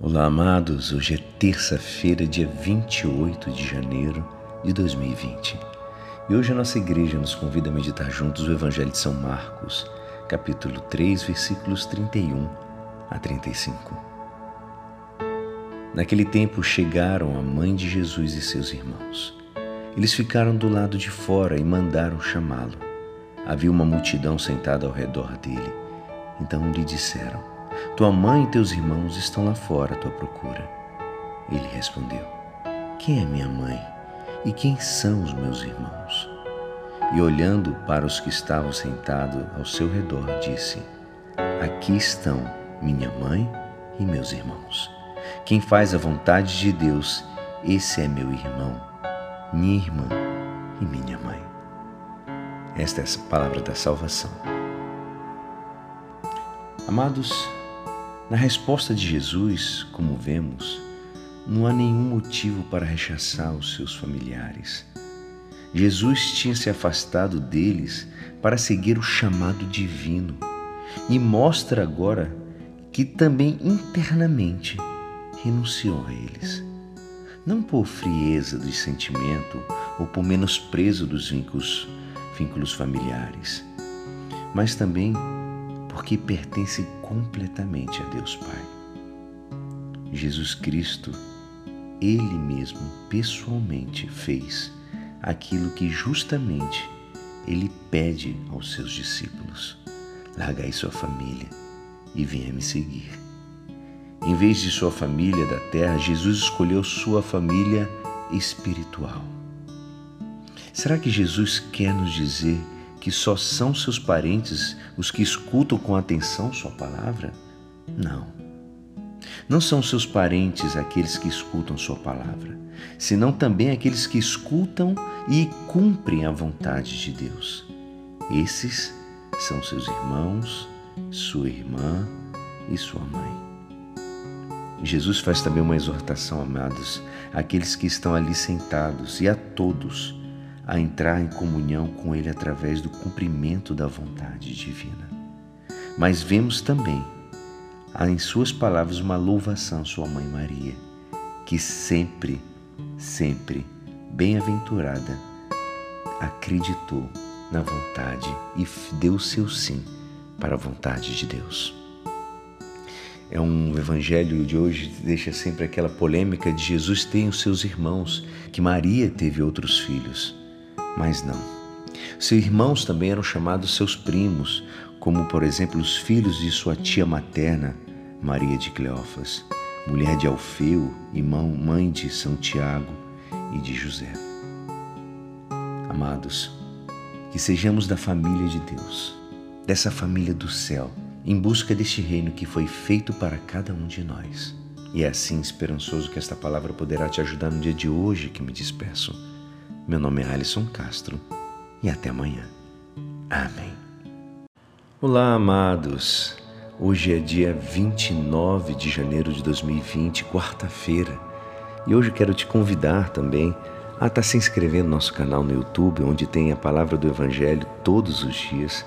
Olá, amados. Hoje é terça-feira, dia 28 de janeiro de 2020. E hoje a nossa igreja nos convida a meditar juntos o Evangelho de São Marcos, capítulo 3, versículos 31 a 35. Naquele tempo chegaram a mãe de Jesus e seus irmãos. Eles ficaram do lado de fora e mandaram chamá-lo. Havia uma multidão sentada ao redor dele. Então lhe disseram: tua mãe e teus irmãos estão lá fora à tua procura. Ele respondeu: Quem é minha mãe e quem são os meus irmãos? E olhando para os que estavam sentados ao seu redor, disse: Aqui estão minha mãe e meus irmãos. Quem faz a vontade de Deus, esse é meu irmão, minha irmã e minha mãe. Esta é a palavra da salvação. Amados, na resposta de Jesus, como vemos, não há nenhum motivo para rechaçar os seus familiares. Jesus tinha se afastado deles para seguir o chamado divino e mostra agora que também internamente renunciou a eles. Não por frieza de sentimento ou por menosprezo dos vínculos, vínculos familiares, mas também porque pertence completamente a Deus Pai. Jesus Cristo, Ele mesmo pessoalmente fez aquilo que justamente Ele pede aos seus discípulos: largai sua família e venha me seguir. Em vez de sua família da terra, Jesus escolheu sua família espiritual. Será que Jesus quer nos dizer que só são seus parentes os que escutam com atenção Sua palavra? Não. Não são seus parentes aqueles que escutam Sua palavra, senão também aqueles que escutam e cumprem a vontade de Deus. Esses são seus irmãos, sua irmã e sua mãe. Jesus faz também uma exortação, amados, àqueles que estão ali sentados e a todos a entrar em comunhão com Ele através do cumprimento da vontade divina. Mas vemos também há em Suas palavras uma louvação à Sua Mãe Maria, que sempre, sempre, bem-aventurada, acreditou na vontade e deu seu sim para a vontade de Deus. É um evangelho de hoje que deixa sempre aquela polêmica de Jesus ter os seus irmãos, que Maria teve outros filhos. Mas não. Seus irmãos também eram chamados seus primos, como por exemplo os filhos de sua tia materna, Maria de Cleófas, mulher de Alfeu e mãe de São Tiago e de José. Amados, que sejamos da família de Deus, dessa família do céu, em busca deste reino que foi feito para cada um de nós. E é assim esperançoso que esta palavra poderá te ajudar no dia de hoje que me despeço meu nome é Alisson Castro e até amanhã. Amém. Olá, amados. Hoje é dia 29 de janeiro de 2020, quarta-feira, e hoje quero te convidar também a estar se inscrevendo no nosso canal no YouTube, onde tem a palavra do Evangelho todos os dias.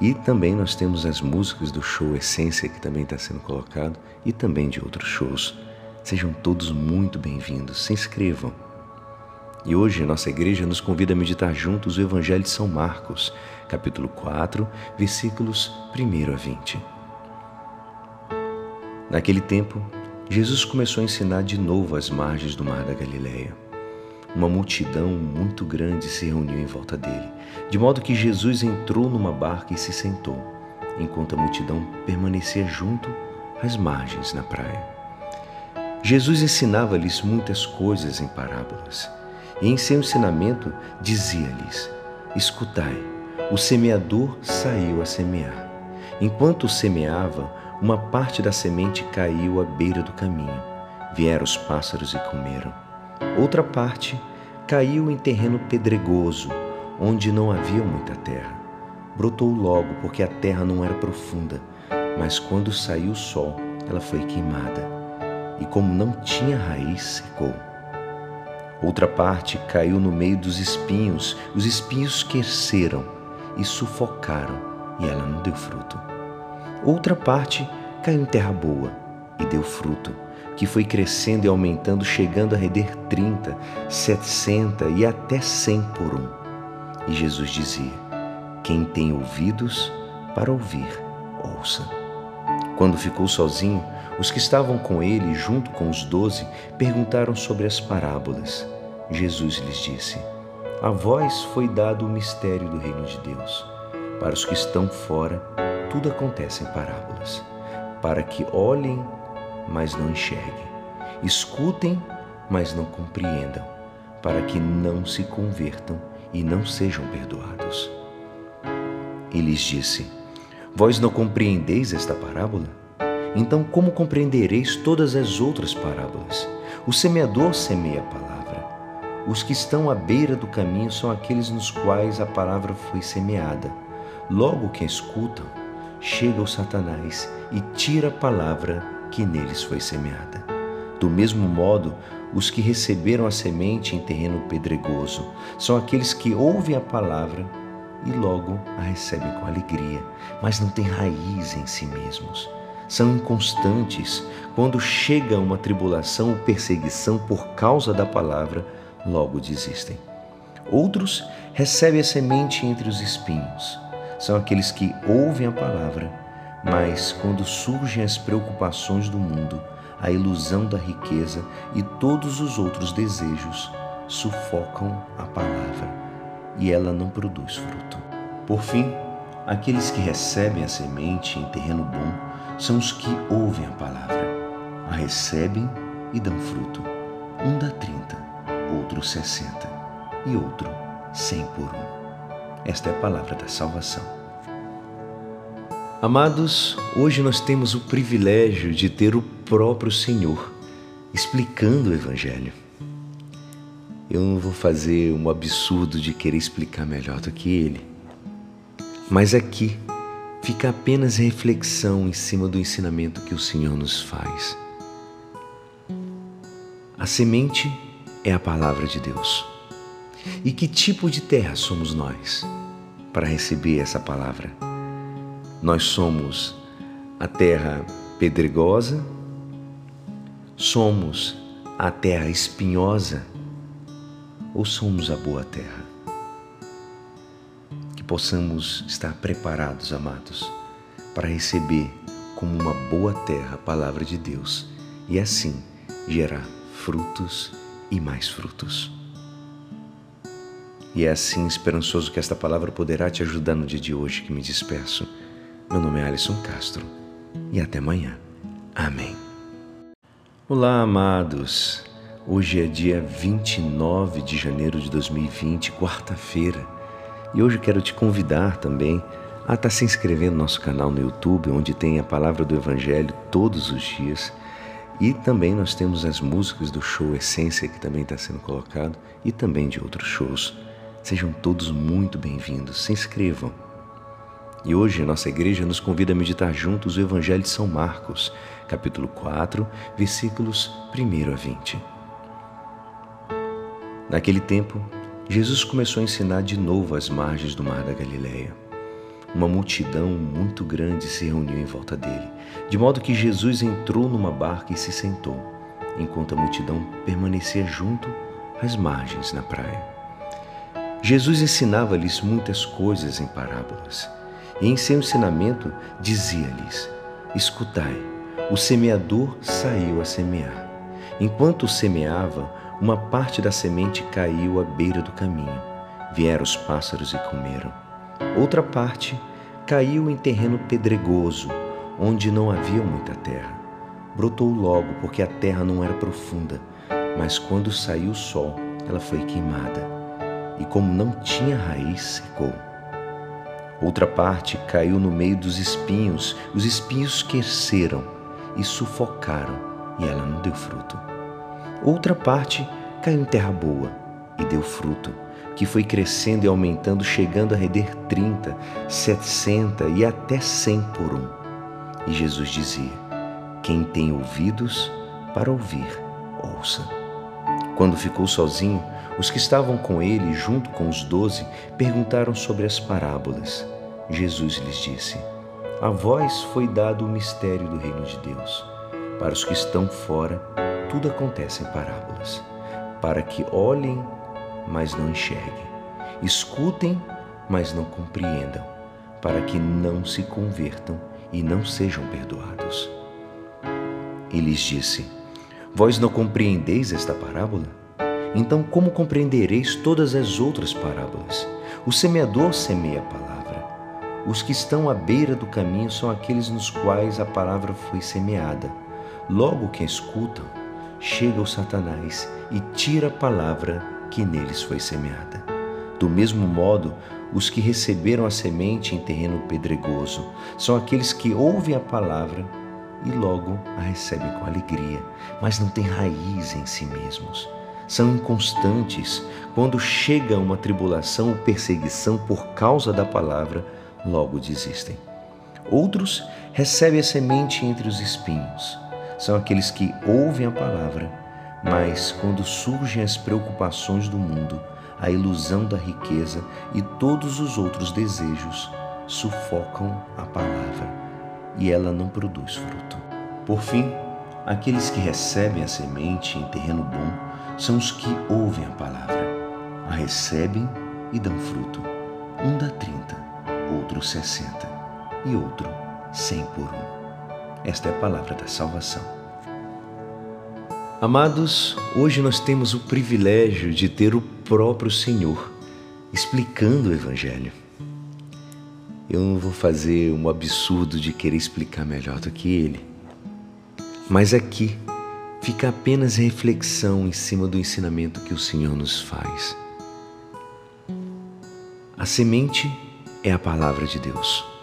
E também nós temos as músicas do show Essência que também está sendo colocado e também de outros shows. Sejam todos muito bem-vindos. Se inscrevam e hoje nossa igreja nos convida a meditar juntos o Evangelho de São Marcos, capítulo 4, versículos 1 a 20. Naquele tempo, Jesus começou a ensinar de novo às margens do mar da Galileia. Uma multidão muito grande se reuniu em volta dele, de modo que Jesus entrou numa barca e se sentou, enquanto a multidão permanecia junto às margens na praia. Jesus ensinava-lhes muitas coisas em parábolas e em seu ensinamento dizia-lhes: Escutai, o semeador saiu a semear. Enquanto semeava, uma parte da semente caiu à beira do caminho. Vieram os pássaros e comeram. Outra parte caiu em terreno pedregoso, onde não havia muita terra. Brotou logo, porque a terra não era profunda, mas quando saiu o sol, ela foi queimada. E como não tinha raiz, secou. Outra parte caiu no meio dos espinhos, os espinhos cresceram e sufocaram, e ela não deu fruto. Outra parte caiu em terra boa, e deu fruto, que foi crescendo e aumentando, chegando a render trinta, setenta e até cem por um. E Jesus dizia: Quem tem ouvidos para ouvir, ouça. Quando ficou sozinho, os que estavam com ele, junto com os doze, perguntaram sobre as parábolas. Jesus lhes disse: A vós foi dado o mistério do reino de Deus. Para os que estão fora, tudo acontece em parábolas, para que olhem, mas não enxerguem, escutem, mas não compreendam, para que não se convertam e não sejam perdoados. E lhes disse: Vós não compreendeis esta parábola? Então, como compreendereis todas as outras parábolas? O semeador semeia a palavra. Os que estão à beira do caminho são aqueles nos quais a palavra foi semeada. Logo que escutam, chega o Satanás e tira a palavra que neles foi semeada. Do mesmo modo, os que receberam a semente em terreno pedregoso são aqueles que ouvem a palavra e logo a recebem com alegria, mas não têm raiz em si mesmos. São inconstantes. Quando chega uma tribulação ou perseguição por causa da palavra, logo desistem. Outros recebem a semente entre os espinhos são aqueles que ouvem a palavra, mas quando surgem as preocupações do mundo, a ilusão da riqueza e todos os outros desejos sufocam a palavra e ela não produz fruto. Por fim, aqueles que recebem a semente em terreno bom são os que ouvem a palavra, a recebem e dão fruto. Um dá trinta, outro sessenta e outro cem por um. Esta é a palavra da salvação. Amados, hoje nós temos o privilégio de ter o próprio Senhor explicando o Evangelho. Eu não vou fazer um absurdo de querer explicar melhor do que ele, mas aqui fica apenas reflexão em cima do ensinamento que o Senhor nos faz. A semente é a palavra de Deus. E que tipo de terra somos nós para receber essa palavra? Nós somos a terra pedregosa, somos a terra espinhosa ou somos a boa terra? Possamos estar preparados, amados, para receber como uma boa terra a palavra de Deus e assim gerar frutos e mais frutos. E é assim esperançoso que esta palavra poderá te ajudar no dia de hoje que me despeço. Meu nome é Alisson Castro e até amanhã. Amém. Olá, amados. Hoje é dia 29 de janeiro de 2020, quarta-feira. E hoje quero te convidar também a estar se inscrevendo no nosso canal no YouTube, onde tem a palavra do Evangelho todos os dias. E também nós temos as músicas do show Essência, que também está sendo colocado, e também de outros shows. Sejam todos muito bem-vindos. Se inscrevam. E hoje a nossa igreja nos convida a meditar juntos o Evangelho de São Marcos, capítulo 4, versículos 1 a 20. Naquele tempo, Jesus começou a ensinar de novo às margens do mar da Galileia. Uma multidão muito grande se reuniu em volta dele, de modo que Jesus entrou numa barca e se sentou, enquanto a multidão permanecia junto às margens na praia. Jesus ensinava-lhes muitas coisas em parábolas, e em seu ensinamento dizia-lhes: Escutai, o semeador saiu a semear. Enquanto semeava, uma parte da semente caiu à beira do caminho. Vieram os pássaros e comeram. Outra parte caiu em terreno pedregoso, onde não havia muita terra. Brotou logo, porque a terra não era profunda, mas quando saiu o sol, ela foi queimada e, como não tinha raiz, secou. Outra parte caiu no meio dos espinhos, os espinhos cresceram e sufocaram, e ela não deu fruto. Outra parte caiu em terra boa e deu fruto, que foi crescendo e aumentando, chegando a render trinta, setenta e até cem por um. E Jesus dizia: Quem tem ouvidos para ouvir, ouça. Quando ficou sozinho, os que estavam com ele, junto com os doze, perguntaram sobre as parábolas. Jesus lhes disse: A vós foi dado o mistério do reino de Deus. Para os que estão fora, tudo acontece em parábolas, para que olhem, mas não enxerguem, escutem, mas não compreendam, para que não se convertam e não sejam perdoados. E lhes disse: Vós não compreendeis esta parábola? Então, como compreendereis todas as outras parábolas? O semeador semeia a palavra. Os que estão à beira do caminho são aqueles nos quais a palavra foi semeada. Logo que a escutam, chega o Satanás e tira a palavra que neles foi semeada. Do mesmo modo, os que receberam a semente em terreno pedregoso são aqueles que ouvem a palavra e logo a recebem com alegria, mas não têm raiz em si mesmos. São inconstantes. Quando chega uma tribulação ou perseguição por causa da palavra, logo desistem. Outros recebem a semente entre os espinhos são aqueles que ouvem a palavra, mas quando surgem as preocupações do mundo, a ilusão da riqueza e todos os outros desejos sufocam a palavra e ela não produz fruto. Por fim, aqueles que recebem a semente em terreno bom são os que ouvem a palavra, a recebem e dão fruto. Um dá trinta, outro sessenta e outro cem por um. Esta é a palavra da salvação. Amados, hoje nós temos o privilégio de ter o próprio Senhor explicando o Evangelho. Eu não vou fazer um absurdo de querer explicar melhor do que ele, mas aqui fica apenas reflexão em cima do ensinamento que o Senhor nos faz. A semente é a palavra de Deus.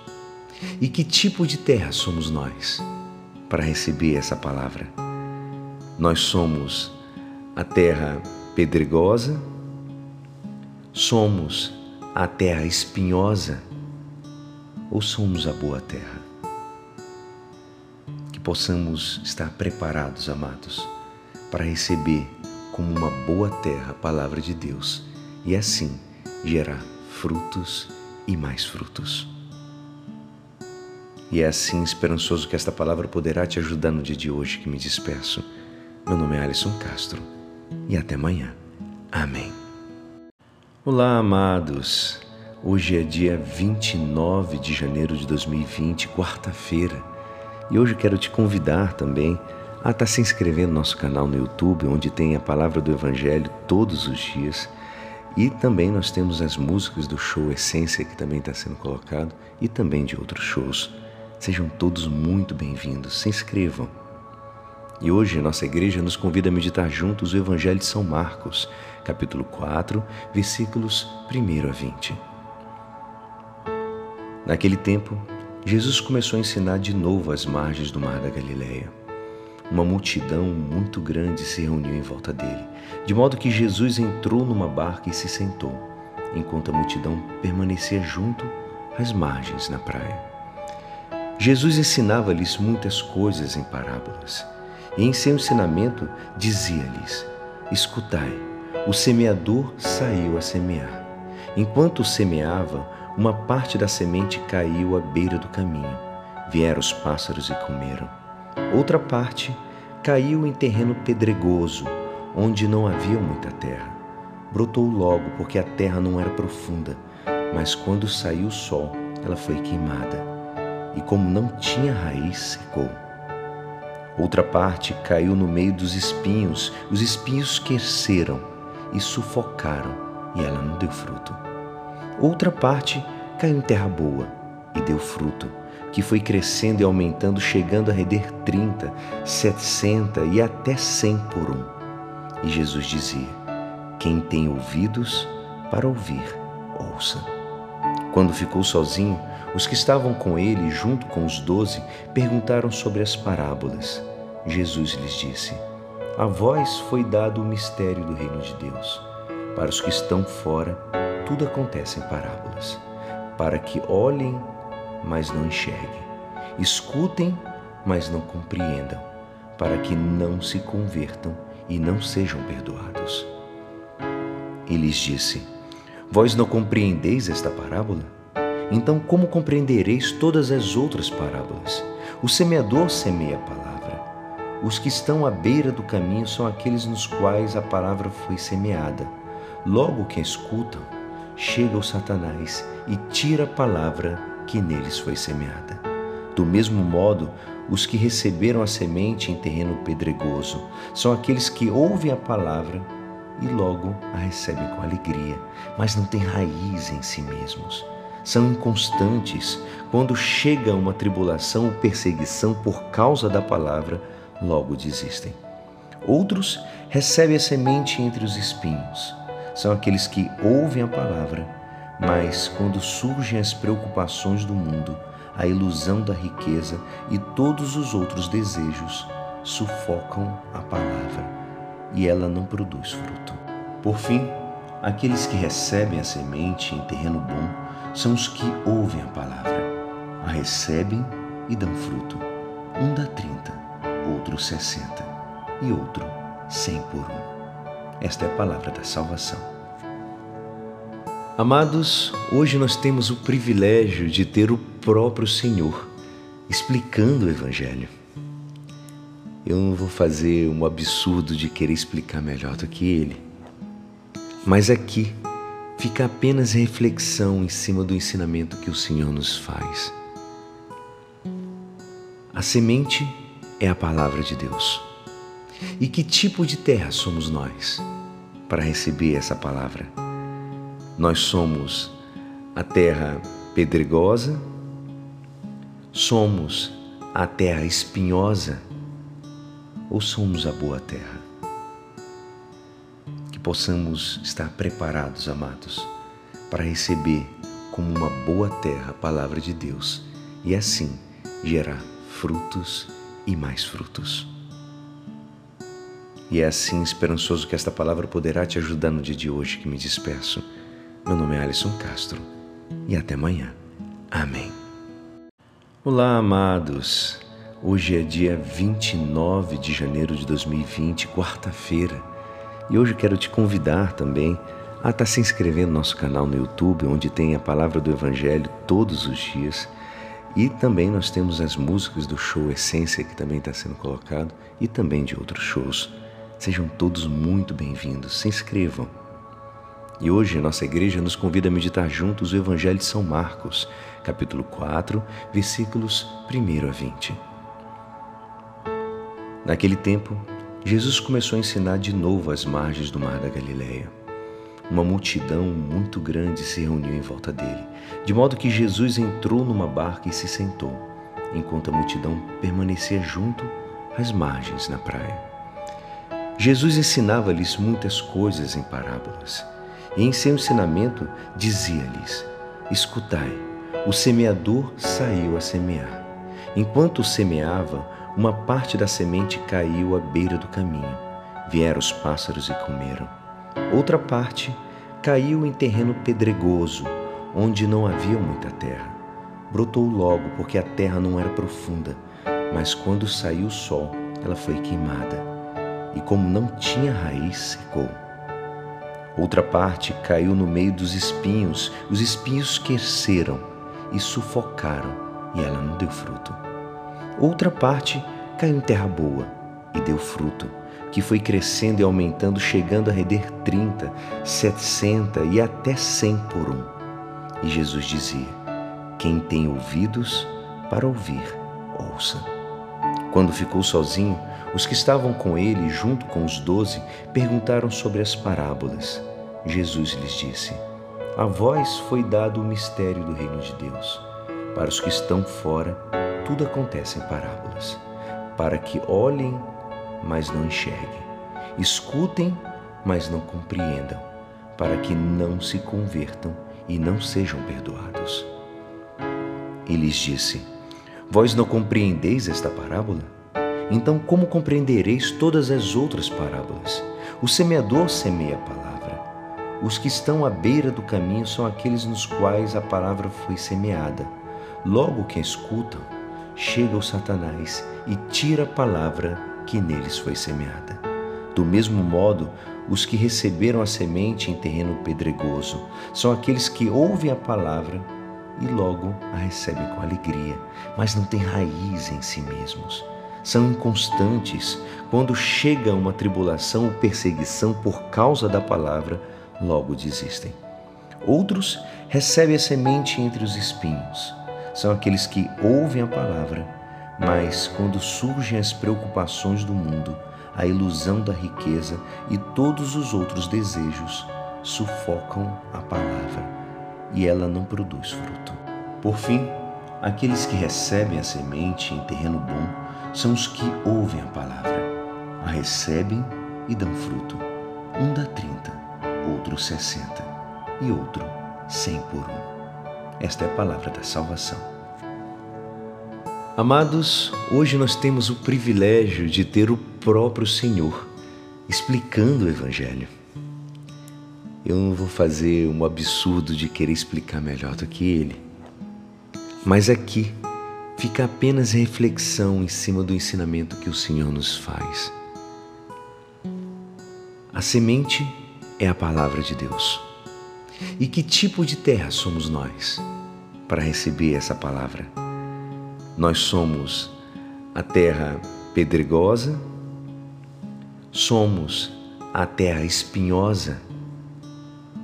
E que tipo de terra somos nós para receber essa palavra? Nós somos a terra pedregosa, somos a terra espinhosa ou somos a boa terra? Que possamos estar preparados, amados, para receber como uma boa terra a palavra de Deus e assim gerar frutos e mais frutos. E é assim esperançoso que esta palavra poderá te ajudar no dia de hoje que me despeço. Meu nome é Alisson Castro e até amanhã. Amém. Olá, amados. Hoje é dia 29 de janeiro de 2020, quarta-feira. E hoje quero te convidar também a estar tá se inscrevendo no nosso canal no YouTube, onde tem a palavra do Evangelho todos os dias. E também nós temos as músicas do show Essência que também está sendo colocado e também de outros shows. Sejam todos muito bem-vindos. Se inscrevam. E hoje nossa igreja nos convida a meditar juntos o Evangelho de São Marcos, capítulo 4, versículos 1 a 20. Naquele tempo, Jesus começou a ensinar de novo às margens do mar da Galileia. Uma multidão muito grande se reuniu em volta dele, de modo que Jesus entrou numa barca e se sentou, enquanto a multidão permanecia junto às margens na praia. Jesus ensinava-lhes muitas coisas em parábolas, e em seu ensinamento dizia-lhes: Escutai, o semeador saiu a semear. Enquanto semeava, uma parte da semente caiu à beira do caminho. Vieram os pássaros e comeram. Outra parte caiu em terreno pedregoso, onde não havia muita terra. Brotou logo, porque a terra não era profunda, mas quando saiu o sol, ela foi queimada e, como não tinha raiz, secou. Outra parte caiu no meio dos espinhos, os espinhos cresceram e sufocaram, e ela não deu fruto. Outra parte caiu em terra boa e deu fruto, que foi crescendo e aumentando, chegando a render trinta, sessenta e até cem por um. E Jesus dizia: Quem tem ouvidos para ouvir, ouça. Quando ficou sozinho, os que estavam com ele, junto com os doze, perguntaram sobre as parábolas. Jesus lhes disse: A vós foi dado o mistério do reino de Deus. Para os que estão fora, tudo acontece em parábolas, para que olhem, mas não enxerguem, escutem, mas não compreendam, para que não se convertam e não sejam perdoados. E lhes disse: Vós não compreendeis esta parábola? Então, como compreendereis todas as outras parábolas? O semeador semeia a palavra. os que estão à beira do caminho são aqueles nos quais a palavra foi semeada. Logo que a escutam, chega o Satanás e tira a palavra que neles foi semeada. Do mesmo modo, os que receberam a semente em terreno pedregoso são aqueles que ouvem a palavra e logo a recebem com alegria, mas não têm raiz em si mesmos. São inconstantes. Quando chega uma tribulação ou perseguição por causa da palavra, logo desistem. Outros recebem a semente entre os espinhos. São aqueles que ouvem a palavra, mas quando surgem as preocupações do mundo, a ilusão da riqueza e todos os outros desejos sufocam a palavra e ela não produz fruto. Por fim, aqueles que recebem a semente em terreno bom são os que ouvem a palavra, a recebem e dão fruto. Um dá trinta, outro sessenta e outro cem por um. Esta é a palavra da salvação. Amados, hoje nós temos o privilégio de ter o próprio Senhor explicando o Evangelho. Eu não vou fazer um absurdo de querer explicar melhor do que ele, mas aqui fica apenas reflexão em cima do ensinamento que o Senhor nos faz. A semente é a palavra de Deus. E que tipo de terra somos nós para receber essa palavra? Nós somos a terra pedregosa, somos a terra espinhosa ou somos a boa terra? Possamos estar preparados, amados, para receber como uma boa terra a palavra de Deus e assim gerar frutos e mais frutos. E é assim esperançoso que esta palavra poderá te ajudar no dia de hoje que me despeço meu nome é Alisson Castro e até amanhã. Amém. Olá, amados. Hoje é dia 29 de janeiro de 2020, quarta-feira, e hoje quero te convidar também a estar tá se inscrevendo no nosso canal no YouTube, onde tem a palavra do Evangelho todos os dias. E também nós temos as músicas do show Essência que também está sendo colocado e também de outros shows. Sejam todos muito bem-vindos. Se inscrevam e hoje nossa igreja nos convida a meditar juntos o Evangelho de São Marcos, capítulo 4, versículos 1 a 20. Naquele tempo, Jesus começou a ensinar de novo às margens do mar da Galileia. Uma multidão muito grande se reuniu em volta dele, de modo que Jesus entrou numa barca e se sentou, enquanto a multidão permanecia junto às margens na praia. Jesus ensinava-lhes muitas coisas em parábolas e em seu ensinamento dizia-lhes: Escutai, o semeador saiu a semear. Enquanto semeava, uma parte da semente caiu à beira do caminho. Vieram os pássaros e comeram. Outra parte caiu em terreno pedregoso, onde não havia muita terra. Brotou logo, porque a terra não era profunda, mas quando saiu o sol, ela foi queimada. E como não tinha raiz, secou. Outra parte caiu no meio dos espinhos, os espinhos cresceram e sufocaram, e ela não deu fruto. Outra parte caiu em terra boa e deu fruto, que foi crescendo e aumentando, chegando a render trinta, setenta e até cem por um. E Jesus dizia: Quem tem ouvidos para ouvir, ouça. Quando ficou sozinho, os que estavam com ele, junto com os doze, perguntaram sobre as parábolas. Jesus lhes disse: A vós foi dado o mistério do reino de Deus. Para os que estão fora, tudo acontece em parábolas, para que olhem, mas não enxerguem, escutem, mas não compreendam, para que não se convertam e não sejam perdoados. E lhes disse: Vós não compreendeis esta parábola? Então, como compreendereis todas as outras parábolas? O semeador semeia a palavra. Os que estão à beira do caminho são aqueles nos quais a palavra foi semeada. Logo que a escutam, chega o Satanás e tira a palavra que neles foi semeada. Do mesmo modo, os que receberam a semente em terreno pedregoso são aqueles que ouvem a palavra e logo a recebem com alegria, mas não têm raiz em si mesmos são inconstantes. Quando chega uma tribulação ou perseguição por causa da palavra, logo desistem. Outros recebem a semente entre os espinhos. São aqueles que ouvem a palavra, mas quando surgem as preocupações do mundo, a ilusão da riqueza e todos os outros desejos sufocam a palavra e ela não produz fruto. Por fim, aqueles que recebem a semente em terreno bom são os que ouvem a palavra, a recebem e dão fruto. Um dá trinta, outro sessenta e outro cem por um. Esta é a palavra da salvação. Amados, hoje nós temos o privilégio de ter o próprio Senhor explicando o Evangelho. Eu não vou fazer um absurdo de querer explicar melhor do que ele, mas aqui fica apenas reflexão em cima do ensinamento que o Senhor nos faz. A semente é a palavra de Deus. E que tipo de terra somos nós para receber essa palavra? Nós somos a terra pedregosa, somos a terra espinhosa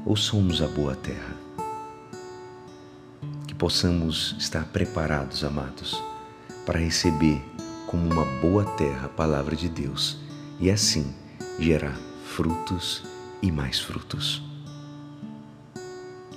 ou somos a boa terra? Que possamos estar preparados, amados, para receber como uma boa terra a palavra de Deus e assim gerar frutos e mais frutos.